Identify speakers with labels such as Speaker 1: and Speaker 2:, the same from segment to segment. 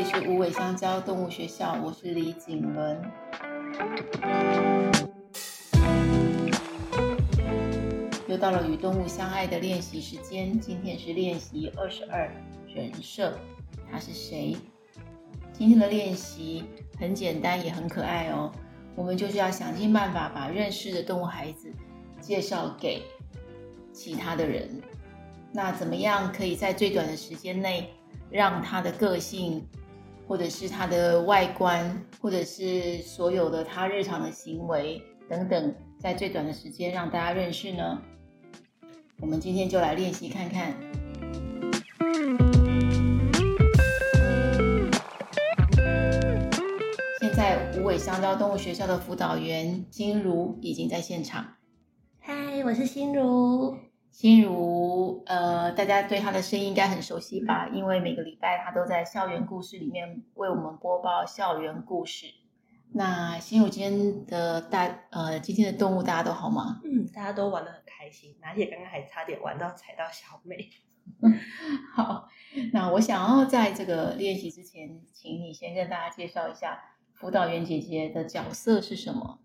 Speaker 1: 里是无尾香蕉动物学校，我是李景伦。又到了与动物相爱的练习时间，今天是练习二十二，人设，他是谁？今天的练习很简单，也很可爱哦。我们就是要想尽办法把认识的动物孩子介绍给其他的人。那怎么样可以在最短的时间内让他的个性，或者是他的外观，或者是所有的他日常的行为等等，在最短的时间让大家认识呢？我们今天就来练习看看。现在无尾香蕉动物学校的辅导员心如已经在现场。
Speaker 2: 嗨，我是心如。
Speaker 1: 心如，呃，大家对她的声音应该很熟悉吧？因为每个礼拜她都在校园故事里面为我们播报校园故事。那心如今天的大，呃，今天的动物大家都好吗？
Speaker 2: 嗯，大家都玩的很开心，而且刚刚还差点玩到踩到小美。
Speaker 1: 好，那我想要在这个练习之前，请你先跟大家介绍一下辅导员姐姐的角色是什么？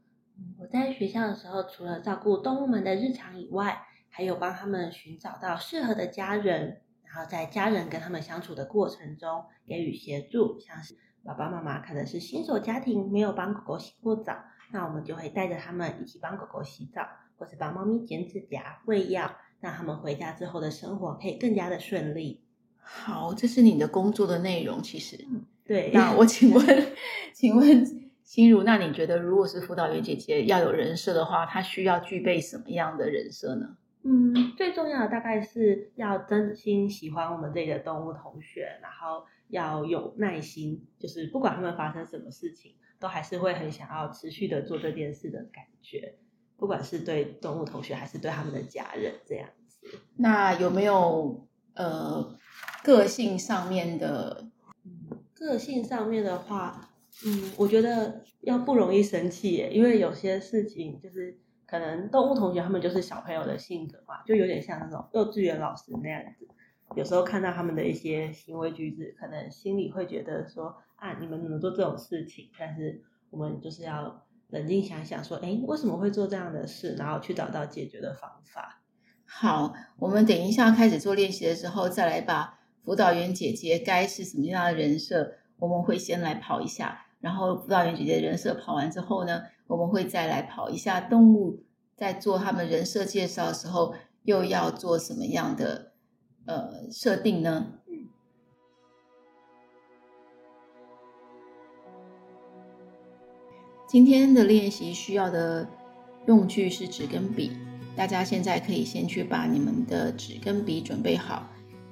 Speaker 2: 我在学校的时候，除了照顾动物们的日常以外，还有帮他们寻找到适合的家人，然后在家人跟他们相处的过程中给予协助。像是爸爸妈妈可能是新手家庭，没有帮狗狗洗过澡，那我们就会带着他们一起帮狗狗洗澡，或是帮猫咪剪指甲、喂药，让他们回家之后的生活可以更加的顺利。
Speaker 1: 好，这是你的工作的内容，其实。
Speaker 2: 对。
Speaker 1: 那我请问，请问心如，那你觉得如果是辅导员姐姐要有人设的话，她需要具备什么样的人设呢？
Speaker 2: 嗯，最重要的大概是要真心喜欢我们这里的动物同学，然后要有耐心，就是不管他们发生什么事情，都还是会很想要持续的做这件事的感觉，不管是对动物同学还是对他们的家人这样子。
Speaker 1: 那有没有呃个性上面的？
Speaker 2: 嗯，个性上面的话，嗯，我觉得要不容易生气耶，因为有些事情就是。可能动物同学他们就是小朋友的性格嘛，就有点像那种幼稚园老师那样子。有时候看到他们的一些行为举止，可能心里会觉得说啊，你们怎么做这种事情？但是我们就是要冷静想想，说，哎，为什么会做这样的事？然后去找到解决的方法。
Speaker 1: 好，我们等一下开始做练习的时候，再来把辅导员姐姐该是什么样的人设，我们会先来跑一下，然后辅导员姐姐的人设跑完之后呢，我们会再来跑一下动物，在做他们人设介绍的时候，又要做什么样的呃设定呢？今天的练习需要的用具是纸跟笔，大家现在可以先去把你们的纸跟笔准备好。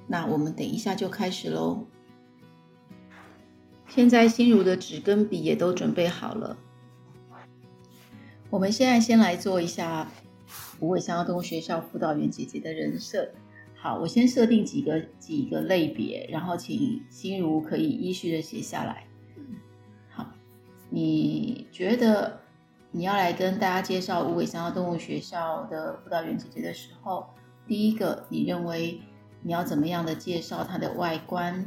Speaker 1: 那我们等一下就开始喽。现在心如的纸跟笔也都准备好了。我们现在先来做一下无尾香蕉动物学校辅导员姐姐的人设。好，我先设定几个几个类别，然后请心如可以依序的写下来。好，你觉得你要来跟大家介绍无尾香蕉动物学校的辅导员姐姐的时候，第一个，你认为你要怎么样的介绍它的外观？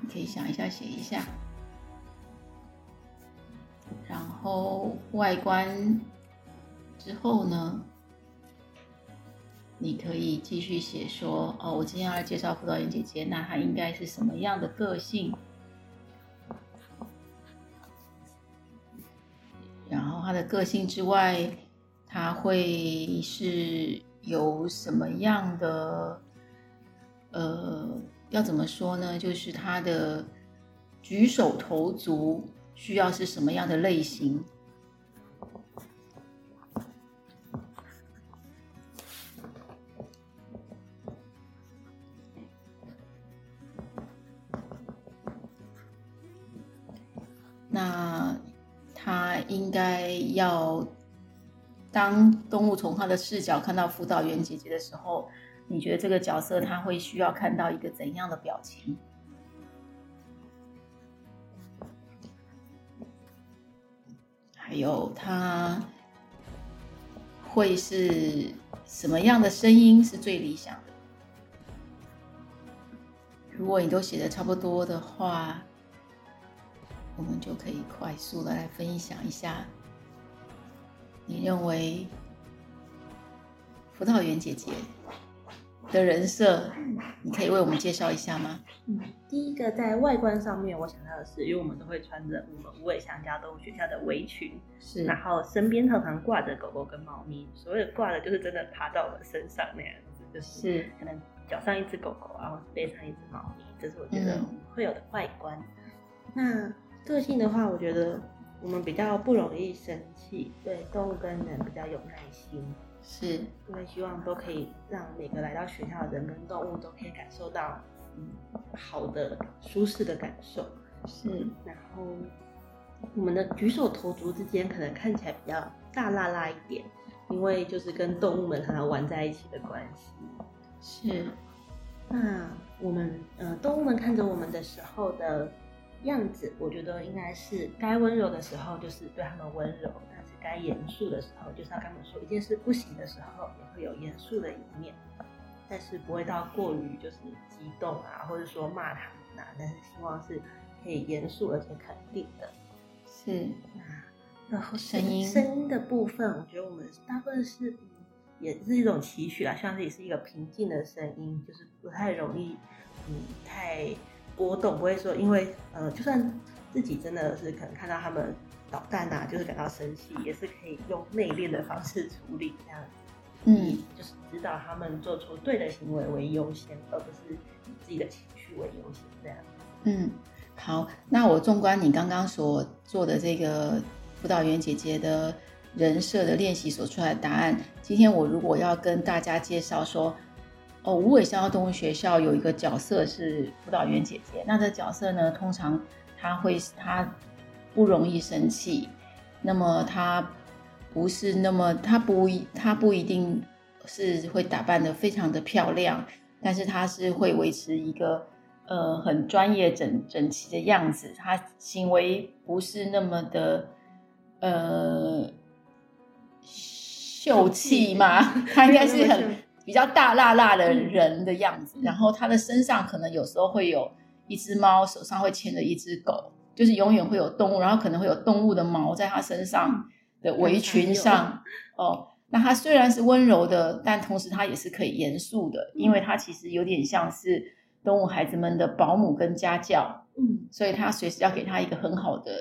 Speaker 1: 你可以想一下，写一下。然后外观之后呢，你可以继续写说哦，我今天要来介绍辅导员姐姐，那她应该是什么样的个性？然后她的个性之外，她会是有什么样的？呃，要怎么说呢？就是她的举手投足。需要是什么样的类型？那他应该要当动物从他的视角看到辅导员姐姐的时候，你觉得这个角色他会需要看到一个怎样的表情？有他会是什么样的声音是最理想的？如果你都写的差不多的话，我们就可以快速的来分享一下，你认为辅导员姐姐的人设，你可以为我们介绍一下吗？
Speaker 2: 嗯，第一个在外观上面，我想到的是，因为我们都会穿着我们无尾香蕉动物学校的围裙，
Speaker 1: 是，
Speaker 2: 然后身边常常挂着狗狗跟猫咪，所谓的挂的就是真的爬到我们身上那样子，就是可能脚上一只狗狗，然后背上一只猫咪，这是我觉得会有的外观。嗯、那个性的话，我觉得我们比较不容易生气，对动物跟人比较有耐心。
Speaker 1: 是，
Speaker 2: 因为希望都可以让每个来到学校的人跟动物都可以感受到，嗯，好的、舒适的感受。
Speaker 1: 是，
Speaker 2: 然后我们的举手投足之间可能看起来比较大辣辣一点，因为就是跟动物们常常玩在一起的关系。
Speaker 1: 是，
Speaker 2: 那我们呃，动物们看着我们的时候的样子，我觉得应该是该温柔的时候就是对他们温柔。该严肃的时候，就是要跟他们说一件事不行的时候，也会有严肃的一面，但是不会到过于就是激动啊，或者说骂他们啊，但是希望是可以严肃而且肯定的。
Speaker 1: 是，
Speaker 2: 然后声音声音的部分，我觉得我们大部分是也是一种期许啊，希望自己是一个平静的声音，就是不太容易嗯太波动，不会说因为呃就算自己真的是可能看到他们。捣蛋呐，就是感到生气，也是可以用内敛的方式处理这样子。
Speaker 1: 嗯，
Speaker 2: 就是指导他们做出对的行为为优先，而不是以自己的情绪为优先这样。
Speaker 1: 嗯，好，那我纵观你刚刚所做的这个辅导员姐姐的人设的练习所出来的答案，今天我如果要跟大家介绍说，哦，无尾香蕉动物学校有一个角色是辅导员姐姐，那这角色呢，通常她会他。不容易生气，那么他不是那么他不他不一定是会打扮的非常的漂亮，但是他是会维持一个呃很专业整整齐的样子，他行为不是那么的呃秀气嘛，他应该是很比较大辣辣的人的样子，然后他的身上可能有时候会有一只猫，手上会牵着一只狗。就是永远会有动物，然后可能会有动物的毛在它身上的围裙上哦。那它虽然是温柔的，但同时它也是可以严肃的，因为它其实有点像是动物孩子们的保姆跟家教。嗯，所以它随时要给他一个很好的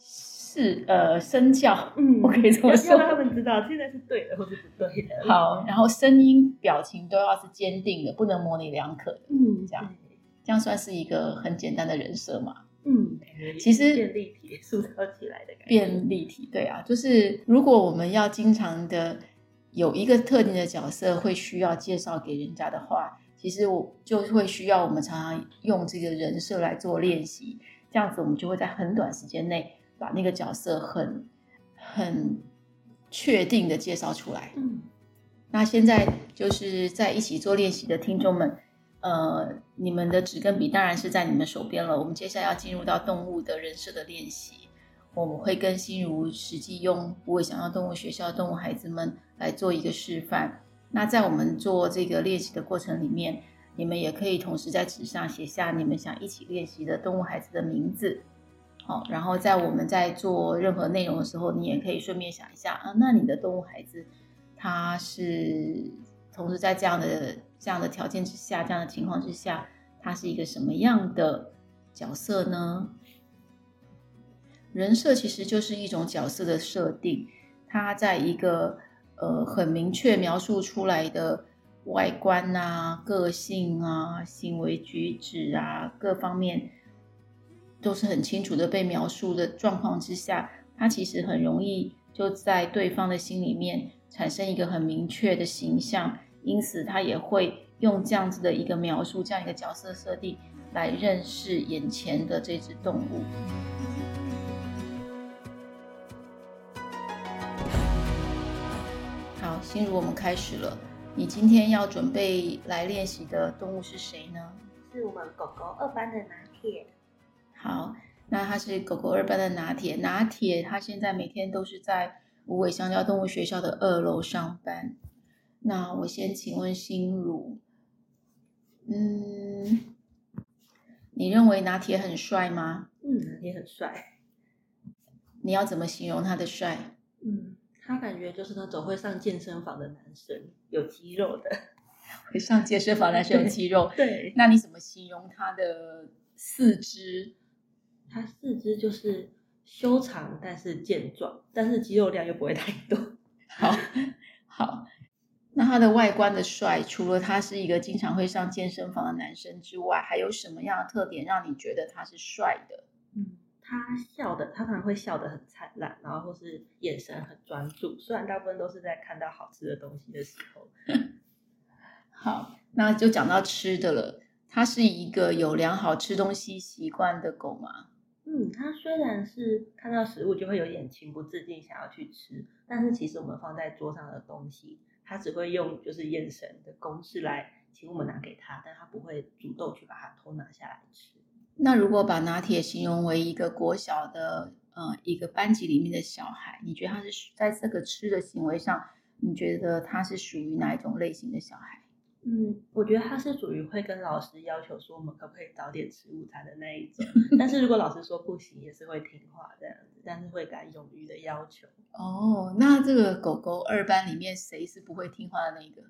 Speaker 1: 是呃身教。嗯，我可以这么说，
Speaker 2: 让他们知道现在是对的或是不对的。
Speaker 1: 好，然后声音表情都要是坚定的，不能模棱两可的。嗯，这样这样算是一个很简单的人设嘛。
Speaker 2: 嗯，其实变立体塑造起来的感觉，
Speaker 1: 变立体，对啊，就是如果我们要经常的有一个特定的角色会需要介绍给人家的话，其实我就会需要我们常常用这个人设来做练习，这样子我们就会在很短时间内把那个角色很很确定的介绍出来。嗯，那现在就是在一起做练习的听众们。呃，你们的纸跟笔当然是在你们手边了。我们接下来要进入到动物的人设的练习，我们会跟心如实际用无尾香蕉动物学校动物孩子们来做一个示范。那在我们做这个练习的过程里面，你们也可以同时在纸上写下你们想一起练习的动物孩子的名字。好，然后在我们在做任何内容的时候，你也可以顺便想一下啊，那你的动物孩子他是。同时，在这样的这样的条件之下，这样的情况之下，他是一个什么样的角色呢？人设其实就是一种角色的设定，他在一个呃很明确描述出来的外观啊、个性啊、行为举止啊各方面都是很清楚的被描述的状况之下，他其实很容易就在对方的心里面产生一个很明确的形象。因此，他也会用这样子的一个描述，这样一个角色设定来认识眼前的这只动物。好，心如，我们开始了。你今天要准备来练习的动物是谁呢？
Speaker 2: 是我们狗狗二班的拿铁。
Speaker 1: 好，那它是狗狗二班的拿铁。拿铁，它现在每天都是在无尾香蕉动物学校的二楼上班。那我先请问心如，嗯，你认为拿铁很帅吗？
Speaker 2: 嗯，拿铁很帅。
Speaker 1: 你要怎么形容他的帅？
Speaker 2: 嗯，他感觉就是那种会上健身房的男生，有肌肉的。
Speaker 1: 会上健身房男生有肌肉。
Speaker 2: 对。
Speaker 1: 那你怎么形容他的四肢？
Speaker 2: 他四肢就是修长，但是健壮，但是肌肉量又不会太多。
Speaker 1: 好，好。那他的外观的帅，除了他是一个经常会上健身房的男生之外，还有什么样的特点让你觉得他是帅的？
Speaker 2: 嗯。他笑的，他可能会笑得很灿烂，然后或是眼神很专注。虽然大部分都是在看到好吃的东西的时候。
Speaker 1: 好，那就讲到吃的了。他是一个有良好吃东西习惯的狗吗？
Speaker 2: 嗯，他虽然是看到食物就会有点情不自禁想要去吃，但是其实我们放在桌上的东西，他只会用就是眼神的攻势来请我们拿给他，但他不会主动去把它偷拿下来吃。
Speaker 1: 那如果把拿铁形容为一个国小的呃一个班级里面的小孩，你觉得他是在这个吃的行为上，你觉得他是属于哪一种类型的小孩？
Speaker 2: 嗯，我觉得他是属于会跟老师要求说我们可不可以早点吃午餐的那一种，但是如果老师说不行，也是会听话这样子，但是会敢勇于的要求。
Speaker 1: 哦，那这个狗狗二班里面谁是不会听话的那个？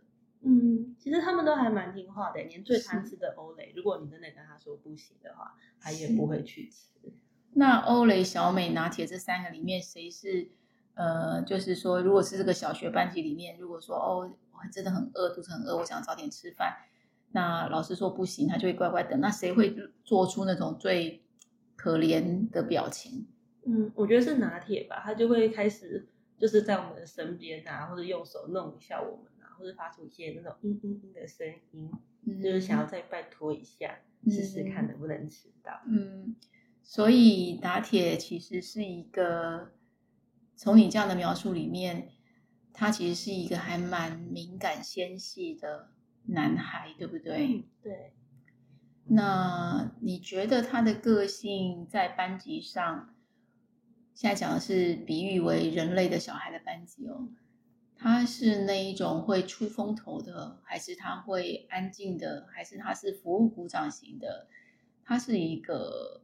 Speaker 2: 嗯，其实他们都还蛮听话的，连最贪吃的欧蕾，如果你真的跟他说不行的话，他也不会去吃。
Speaker 1: 那欧蕾、小美、拿铁这三个里面，谁是呃，就是说，如果是这个小学班级里面，如果说哦，我真的很饿，肚子很饿，我想早点吃饭，那老师说不行，他就会乖乖等。那谁会做出那种最可怜的表情？
Speaker 2: 嗯，我觉得是拿铁吧，他就会开始就是在我们的身边啊，或者用手弄一下我们啊。或者发出一些那种嘤嘤嘤的声音，嗯、就是想要再拜托一下，试试看能不能吃到。
Speaker 1: 嗯，所以拿铁其实是一个，从你这样的描述里面，他其实是一个还蛮敏感纤细的男孩，对不对？
Speaker 2: 嗯、对。
Speaker 1: 那你觉得他的个性在班级上，现在讲的是比喻为人类的小孩的班级哦。他是那一种会出风头的，还是他会安静的，还是他是服务鼓掌型的？他是一个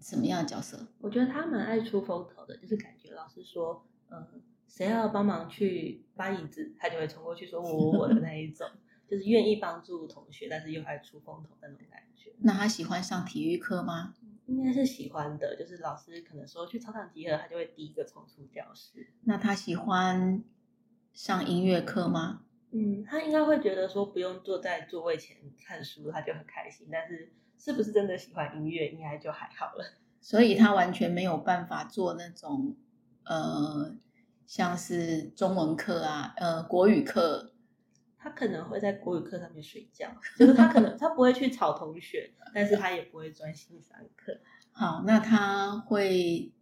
Speaker 1: 什么样的角色？
Speaker 2: 我觉得他蛮爱出风头的，就是感觉老师说，嗯，谁要帮忙去搬椅子，他就会冲过去说我我我的那一种，就是愿意帮助同学，但是又爱出风头的那种感觉。
Speaker 1: 那他喜欢上体育课吗？
Speaker 2: 应该是喜欢的，就是老师可能说去操场集合，他就会第一个冲出教室。
Speaker 1: 那他喜欢上音乐课吗？
Speaker 2: 嗯，他应该会觉得说不用坐在座位前看书，他就很开心。但是是不是真的喜欢音乐，应该就还好了。
Speaker 1: 所以他完全没有办法做那种呃，像是中文课啊，呃，国语课。
Speaker 2: 他可能会在国语课上面睡觉，就是他可能他不会去吵同学，但是他也不会专心上课。
Speaker 1: 好，那他会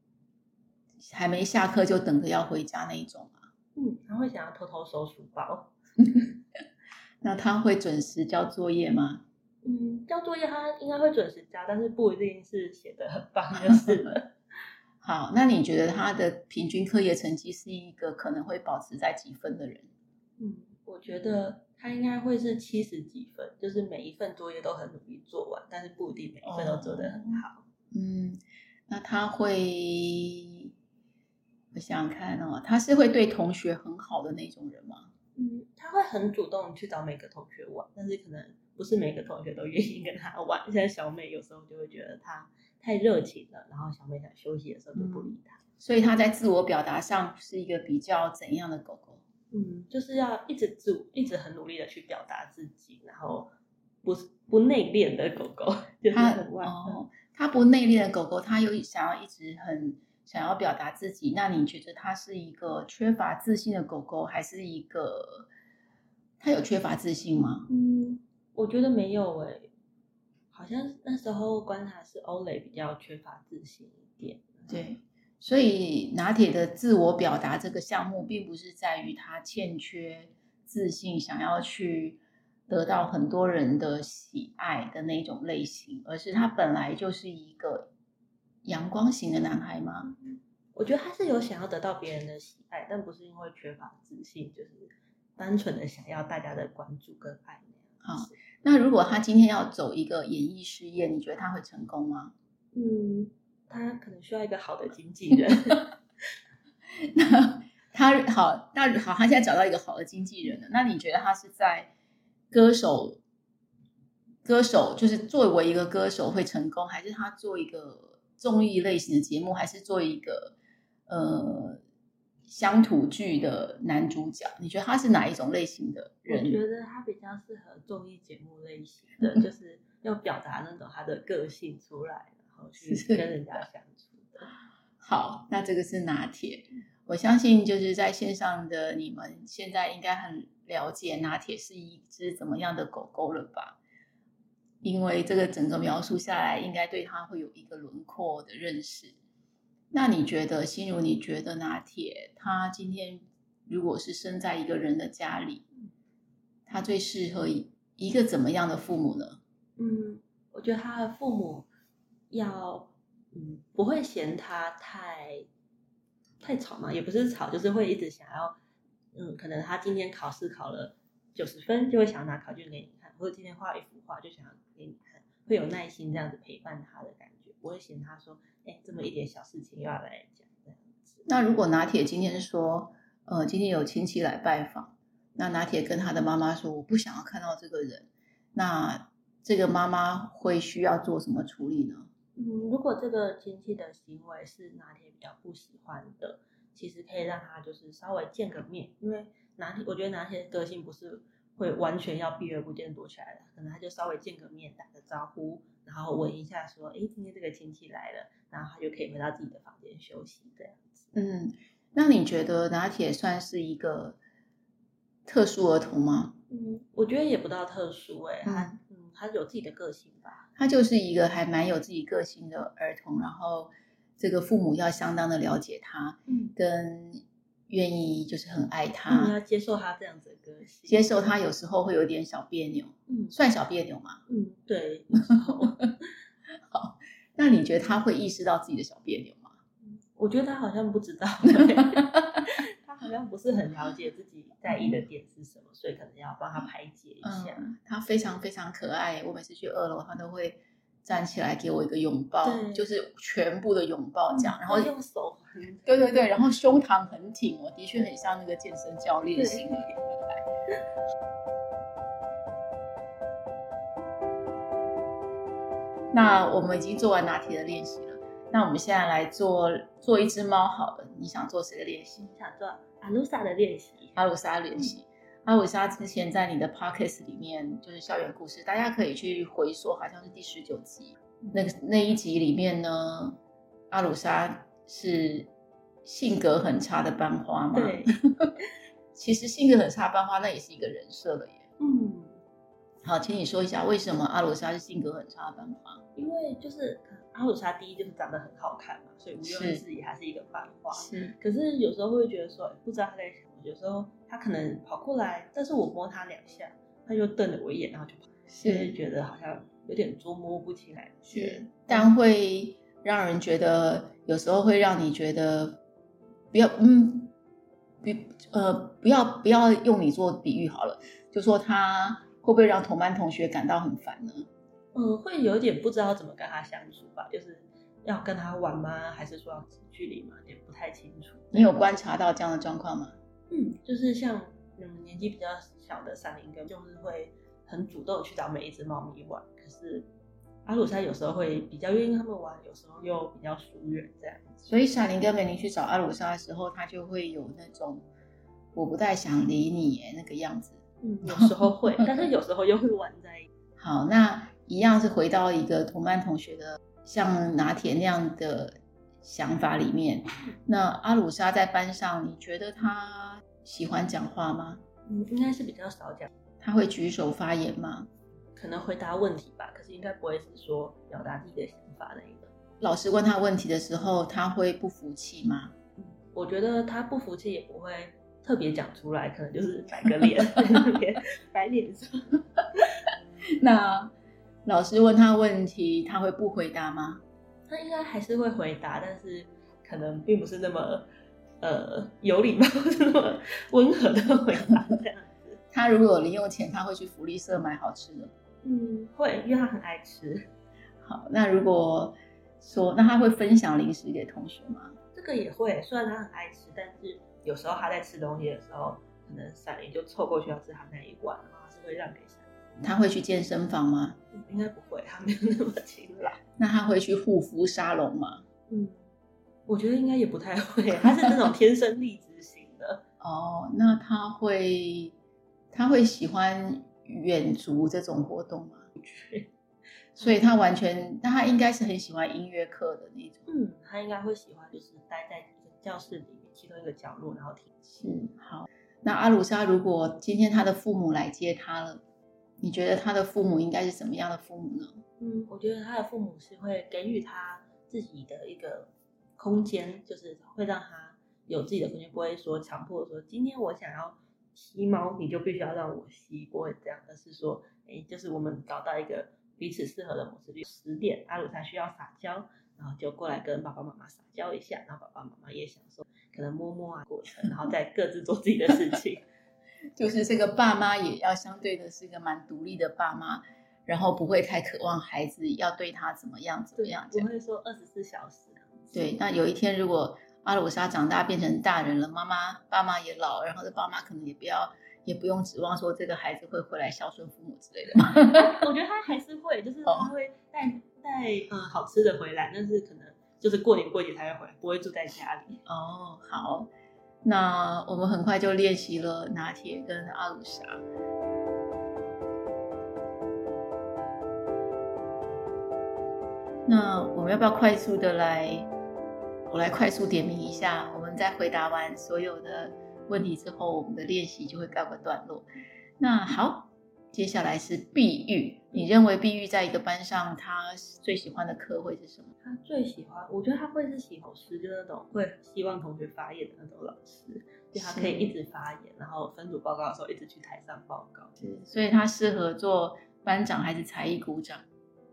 Speaker 1: 还没下课就等着要回家那一种吗？
Speaker 2: 嗯，他会想要偷偷收书包。
Speaker 1: 那他会准时交作业吗？
Speaker 2: 嗯，交作业他应该会准时交，但是不一定是写的很棒就 是了。
Speaker 1: 好，那你觉得他的平均课业成绩是一个可能会保持在几分的人？
Speaker 2: 嗯。我觉得他应该会是七十几分，就是每一份作业都很努力做完，但是不一定每一份都做得很好。
Speaker 1: 嗯，那他会，我想想看哦，他是会对同学很好的那种人吗？
Speaker 2: 嗯，他会很主动去找每个同学玩，但是可能不是每个同学都愿意跟他玩。现在小美有时候就会觉得他太热情了，然后小美想休息的时候就不理他。
Speaker 1: 嗯，所以他在自我表达上是一个比较怎样的狗狗？
Speaker 2: 嗯，就是要一直做，一直很努力的去表达自己，然后不是不内敛的狗狗，就是。
Speaker 1: 哦，他不内敛的狗狗，他又想要一直很想要表达自己。那你觉得他是一个缺乏自信的狗狗，还是一个他有缺乏自信吗？
Speaker 2: 嗯，我觉得没有诶，好像那时候观察是欧蕾比较缺乏自信一点。
Speaker 1: 对。所以拿铁的自我表达这个项目，并不是在于他欠缺自信，想要去得到很多人的喜爱的那种类型，而是他本来就是一个阳光型的男孩吗？
Speaker 2: 我觉得他是有想要得到别人的喜爱，但不是因为缺乏自信，就是单纯的想要大家的关注跟爱。
Speaker 1: 好，那如果他今天要走一个演艺事业，你觉得他会成功吗？
Speaker 2: 嗯，他可能需要一个好的经纪人。
Speaker 1: 那他好，那好，他现在找到一个好的经纪人了。那你觉得他是在歌手，歌手就是作为一个歌手会成功，还是他做一个综艺类型的节目，还是做一个呃乡土剧的男主角？你觉得他是哪一种类型的人？
Speaker 2: 我觉得他比较适合综艺节目类型的，就是要表达那种他的个性出来，然后去跟人家相处的。
Speaker 1: 好，那这个是拿铁。我相信就是在线上的你们现在应该很了解拿铁是一只怎么样的狗狗了吧？因为这个整个描述下来，应该对它会有一个轮廓的认识。那你觉得，心如，你觉得拿铁他今天如果是生在一个人的家里，他最适合一个怎么样的父母呢？
Speaker 2: 嗯，我觉得他的父母要嗯不会嫌他太。太吵嘛，也不是吵，就是会一直想要，嗯，可能他今天考试考了九十分，就会想要拿考卷给你看，或者今天画一幅画就想要给你看，会有耐心这样子陪伴他的感觉，不会嫌他说，哎，这么一点小事情又要来讲这样子。
Speaker 1: 那如果拿铁今天说，呃，今天有亲戚来拜访，那拿铁跟他的妈妈说，我不想要看到这个人，那这个妈妈会需要做什么处理呢？
Speaker 2: 嗯，如果这个亲戚的行为是拿铁比较不喜欢的，其实可以让他就是稍微见个面，因为拿铁，我觉得拿铁个性不是会完全要避而不见躲起来的，可能他就稍微见个面，打个招呼，然后问一下说，哎，今天这个亲戚来了，然后他就可以回到自己的房间休息这样子。
Speaker 1: 嗯，那你觉得拿铁算是一个特殊儿童吗？
Speaker 2: 嗯，我觉得也不到特殊，哎，他嗯，他有自己的个性吧。
Speaker 1: 他就是一个还蛮有自己个性的儿童，然后这个父母要相当的了解他，嗯，跟愿意就是很爱他，
Speaker 2: 你要接受他这样子的个性，
Speaker 1: 接受他有时候会有点小别扭，嗯，算小别扭吗？
Speaker 2: 嗯，对。
Speaker 1: 好，那你觉得他会意识到自己的小别扭吗？
Speaker 2: 我觉得他好像不知道。他好像不是很了解自己在意的点是什么，所以可能要帮他排解一下。
Speaker 1: 嗯，他非常非常可爱，我每次去二楼，他都会站起来给我一个拥抱，就是全部的拥抱这样，然后
Speaker 2: 用手，
Speaker 1: 对对对，然后胸膛很挺，我的确很像那个健身教练型的。那我们已经做完拿铁的练习了，那我们现在来做做一只猫好了，你想做谁的练习？
Speaker 2: 想做。阿鲁莎的练习，
Speaker 1: 阿鲁莎练习，阿鲁莎之前在你的 podcast 里面就是校园故事，大家可以去回溯，好像是第十九集，那个那一集里面呢，阿鲁莎是性格很差的班花嘛？
Speaker 2: 对，
Speaker 1: 其实性格很差班花那也是一个人设了耶。
Speaker 2: 嗯，
Speaker 1: 好，请你说一下为什么阿鲁莎是性格很差的班花？
Speaker 2: 因为就是。阿鲁莎第一就是长得很好看嘛，所以毋庸置疑还是一个班花。
Speaker 1: 是，
Speaker 2: 可是有时候会觉得说，不知道他在想。有时候他可能跑过来，但是我摸他两下，他就瞪了我一眼，然后就跑。是，觉得好像有点捉摸不清来。
Speaker 1: 是，但会让人觉得，有时候会让你觉得，不要，嗯，比呃，不要不要用你做比喻好了，就说他会不会让同班同学感到很烦呢？
Speaker 2: 嗯，会有点不知道怎么跟他相处吧，就是要跟他玩吗？还是说要距离吗？也不太清楚。
Speaker 1: 你有观察到这样的状况吗？
Speaker 2: 嗯，就是像嗯年纪比较小的闪灵根，就是会很主动去找每一只猫咪玩。可是阿鲁莎有时候会比较愿意跟他们玩，有时候又比较疏远这样子。
Speaker 1: 所以闪灵根美玲去找阿鲁莎的时候，他就会有那种我不太想理你那个样子。
Speaker 2: 嗯，有时候会，但是有时候又会玩在一起。
Speaker 1: 好，那。一样是回到一个同班同学的像拿铁那样的想法里面。那阿鲁莎在班上，你觉得他喜欢讲话吗？
Speaker 2: 嗯，应该是比较少讲。
Speaker 1: 他会举手发言吗？
Speaker 2: 可能回答问题吧，可是应该不会是说表达自己的想法那一个。
Speaker 1: 老师问他问题的时候，他会不服气吗？
Speaker 2: 嗯，我觉得他不服气也不会特别讲出来，可能就是摆个脸，摆脸色。
Speaker 1: 那。老师问他问题，他会不回答吗？
Speaker 2: 他应该还是会回答，但是可能并不是那么呃有礼貌、那么温和的回答这样子。
Speaker 1: 他如果有零用钱，他会去福利社买好吃的。
Speaker 2: 嗯，会，因为他很爱吃。
Speaker 1: 好，那如果说，那他会分享零食给同学吗？
Speaker 2: 这个也会，虽然他很爱吃，但是有时候他在吃东西的时候，可能闪灵就凑过去要吃他那一碗，然后是会让给。
Speaker 1: 他会去健身房吗？
Speaker 2: 应该不会，他没有那么勤劳。
Speaker 1: 那他会去护肤沙龙吗？
Speaker 2: 嗯，我觉得应该也不太会，他是那种天生丽质型的。
Speaker 1: 哦，那他会，他会喜欢远足这种活动吗？所以他完全，那他应该是很喜欢音乐课的那种。
Speaker 2: 嗯，他应该会喜欢，就是待在教室里面其中一个角落，然后听。
Speaker 1: 是，好。那阿鲁莎，如果今天他的父母来接他了，你觉得他的父母应该是什么样的父母呢？
Speaker 2: 嗯，我觉得他的父母是会给予他自己的一个空间，就是会让他有自己的空间，不会说强迫说今天我想要吸猫，你就必须要让我吸，不会这样，而是说，哎，就是我们找到一个。彼此适合的模式，比如十点阿鲁莎需要撒娇，然后就过来跟爸爸妈妈撒娇一下，然后爸爸妈妈也享受可能摸摸啊过程，然后再各自做自己的事情。
Speaker 1: 就是这个爸妈也要相对的是一个蛮独立的爸妈，然后不会太渴望孩子要对他怎么样怎么样，
Speaker 2: 不会说二十四小时。
Speaker 1: 对，那有一天如果阿鲁莎长大变成大人了，妈妈爸妈也老，然后这爸妈可能也不要。也不用指望说这个孩子会回来孝顺父母之类的嘛。
Speaker 2: 我觉得他还是会，就是他会带带嗯好吃的回来，但是可能就是过年过节才会回来，不会住在家里。
Speaker 1: 哦，好，那我们很快就练习了拿铁跟阿鲁莎。那我们要不要快速的来？我来快速点名一下，我们在回答完所有的。问题之后，我们的练习就会告个段落。那好，接下来是碧玉。你认为碧玉在一个班上，他最喜欢的课会是什么？
Speaker 2: 他最喜欢，我觉得他会是喜老师，就那种会希望同学发言的那种老师，就他可以一直发言，然后分组报告的时候一直去台上报告。
Speaker 1: 是，所以他适合做班长还是才艺股长？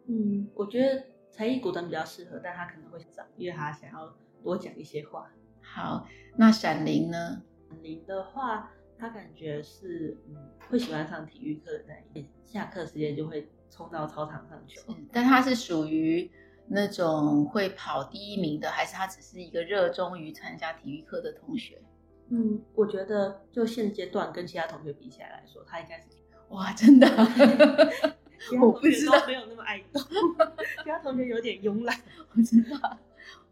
Speaker 2: 嗯，我觉得才艺股长比较适合，但他可能会长，因为他想要多讲一些话。
Speaker 1: 好，那闪灵呢？
Speaker 2: 零的话，他感觉是嗯，会喜欢上体育课的那一点，下课时间就会冲到操场上去。
Speaker 1: 但他是属于那种会跑第一名的，还是他只是一个热衷于参加体育课的同学？
Speaker 2: 嗯，我觉得就现阶段跟其他同学比起来来说，他应该是
Speaker 1: 哇，真的，
Speaker 2: 我不知道没有那么爱动，其他同学有点慵懒，
Speaker 1: 我知道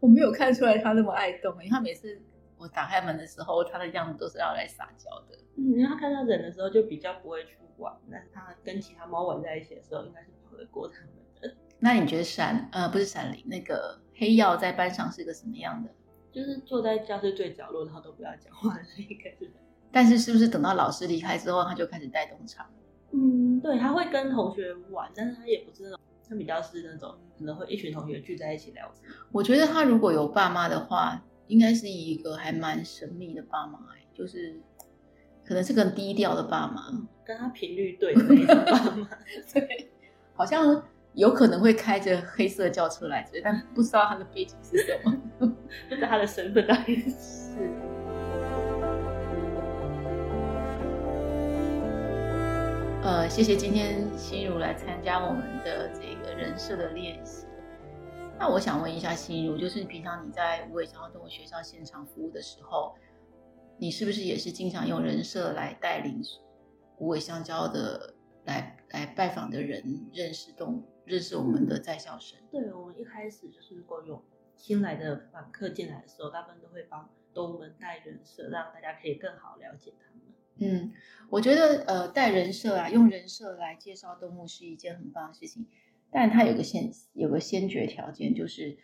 Speaker 1: 我没有看出来他那么爱动，因为他每次。我打开门的时候，它的样子都是要来撒娇的。
Speaker 2: 嗯，因为他看到人的时候就比较不会去玩，但是他跟其他猫玩在一起的时候，应该是跑得过他们的。
Speaker 1: 那你觉得闪呃不是闪灵那个黑曜在班上是个什么样的？
Speaker 2: 就是坐在教室最角落，然后都不要讲话的那个。
Speaker 1: 但是是不是等到老师离开之后，他就开始带动场？
Speaker 2: 嗯，对，他会跟同学玩，但是他也不是那种，他比较是那种可能会一群同学聚在一起聊天。
Speaker 1: 我觉得他如果有爸妈的话。应该是一个还蛮神秘的爸妈，就是可能是个低调的爸妈，
Speaker 2: 跟他频率对的那种爸妈，
Speaker 1: 对，好像有可能会开着黑色轿车来，但不知道他的背景是什么，
Speaker 2: 不知道他的身份到底是。
Speaker 1: 呃，谢谢今天心如来参加我们的这个人设的练习。那我想问一下心如，就是平常你在无尾香蕉动物学校现场服务的时候，你是不是也是经常用人设来带领无尾香蕉的来来拜访的人认识动物，认识我们的在校生？
Speaker 2: 对，我们一开始就是如果有新来的访客进来的时候，大部分都会帮动物们带人设，让大家可以更好了解他们。
Speaker 1: 嗯，我觉得呃带人设啊，用人设来介绍动物是一件很棒的事情。但它有个先有个先决条件，就是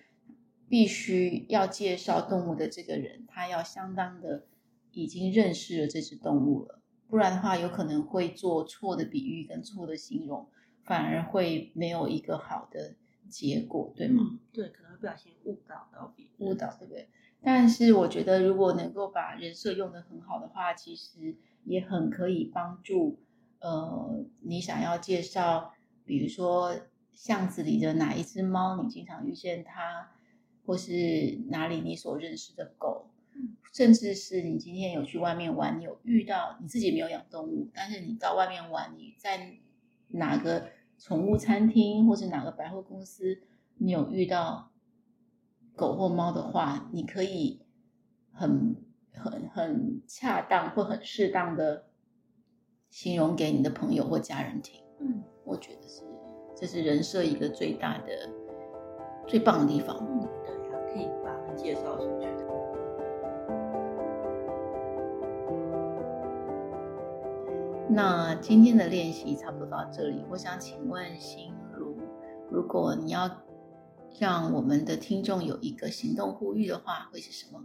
Speaker 1: 必须要介绍动物的这个人，他要相当的已经认识了这只动物了，不然的话，有可能会做错的比喻跟错的形容，反而会没有一个好的结果，对吗？
Speaker 2: 嗯，对，可能会不小心误导到别人，
Speaker 1: 误导，对不对？但是我觉得，如果能够把人设用的很好的话，其实也很可以帮助，呃，你想要介绍，比如说。巷子里的哪一只猫，你经常遇见它，或是哪里你所认识的狗，甚至是你今天有去外面玩，你有遇到你自己没有养动物，但是你到外面玩，你在哪个宠物餐厅或是哪个百货公司，你有遇到狗或猫的话，你可以很很很恰当或很适当的形容给你的朋友或家人听。
Speaker 2: 嗯，
Speaker 1: 我觉得是这是人设一个最大的最棒的地方。
Speaker 2: 嗯，对呀，可以把它介绍出去。
Speaker 1: 那今天的练习差不多到这里，我想请问心如，如果你要让我们的听众有一个行动呼吁的话，会是什
Speaker 2: 么？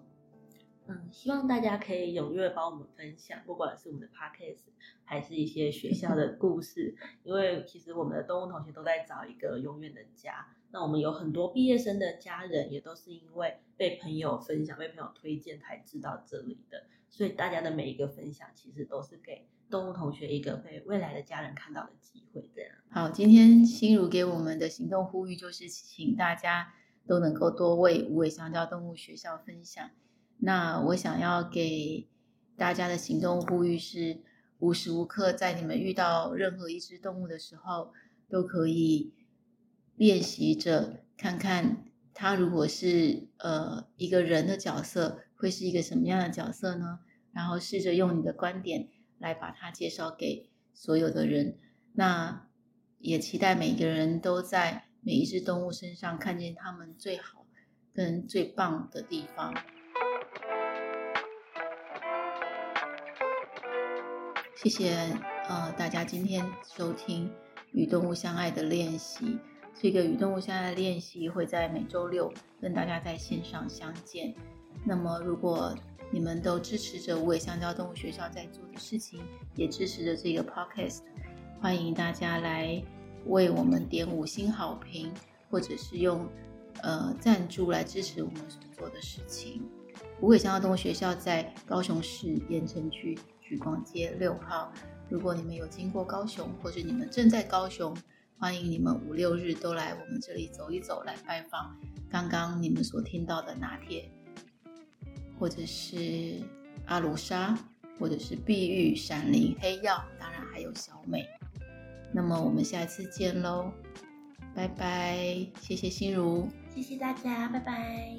Speaker 2: 希望大家可以踊跃帮我们分享，不管是我们的 podcast，还是一些学校的故事，因为其实我们的动物同学都在找一个永远的家。那我们有很多毕业生的家人，也都是因为被朋友分享、被朋友推荐才知道这里的。所以大家的每一个分享，其实都是给。动物同学一个被未来的家人看到的机会，这样。
Speaker 1: 好，今天心如给我们的行动呼吁就是，请大家都能够多为无尾香蕉动物学校分享。那我想要给大家的行动呼吁是，无时无刻在你们遇到任何一只动物的时候，都可以练习着看看，它如果是呃一个人的角色，会是一个什么样的角色呢？然后试着用你的观点。来把它介绍给所有的人，那也期待每个人都在每一只动物身上看见他们最好跟最棒的地方。谢谢呃大家今天收听与动物相爱的练习，这个与动物相爱的练习会在每周六跟大家在线上相见。那么如果你们都支持着无尾香蕉动物学校在做的事情，也支持着这个 podcast。欢迎大家来为我们点五星好评，或者是用呃赞助来支持我们所做的事情。无尾香蕉动物学校在高雄市盐埕区莒光街六号。如果你们有经过高雄，或者你们正在高雄，欢迎你们五六日都来我们这里走一走，来拜访刚刚你们所听到的拿铁。或者是阿鲁莎，或者是碧玉、闪灵、黑曜，当然还有小美。那么我们下次见喽，拜拜！谢谢心如，
Speaker 2: 谢谢大家，拜拜。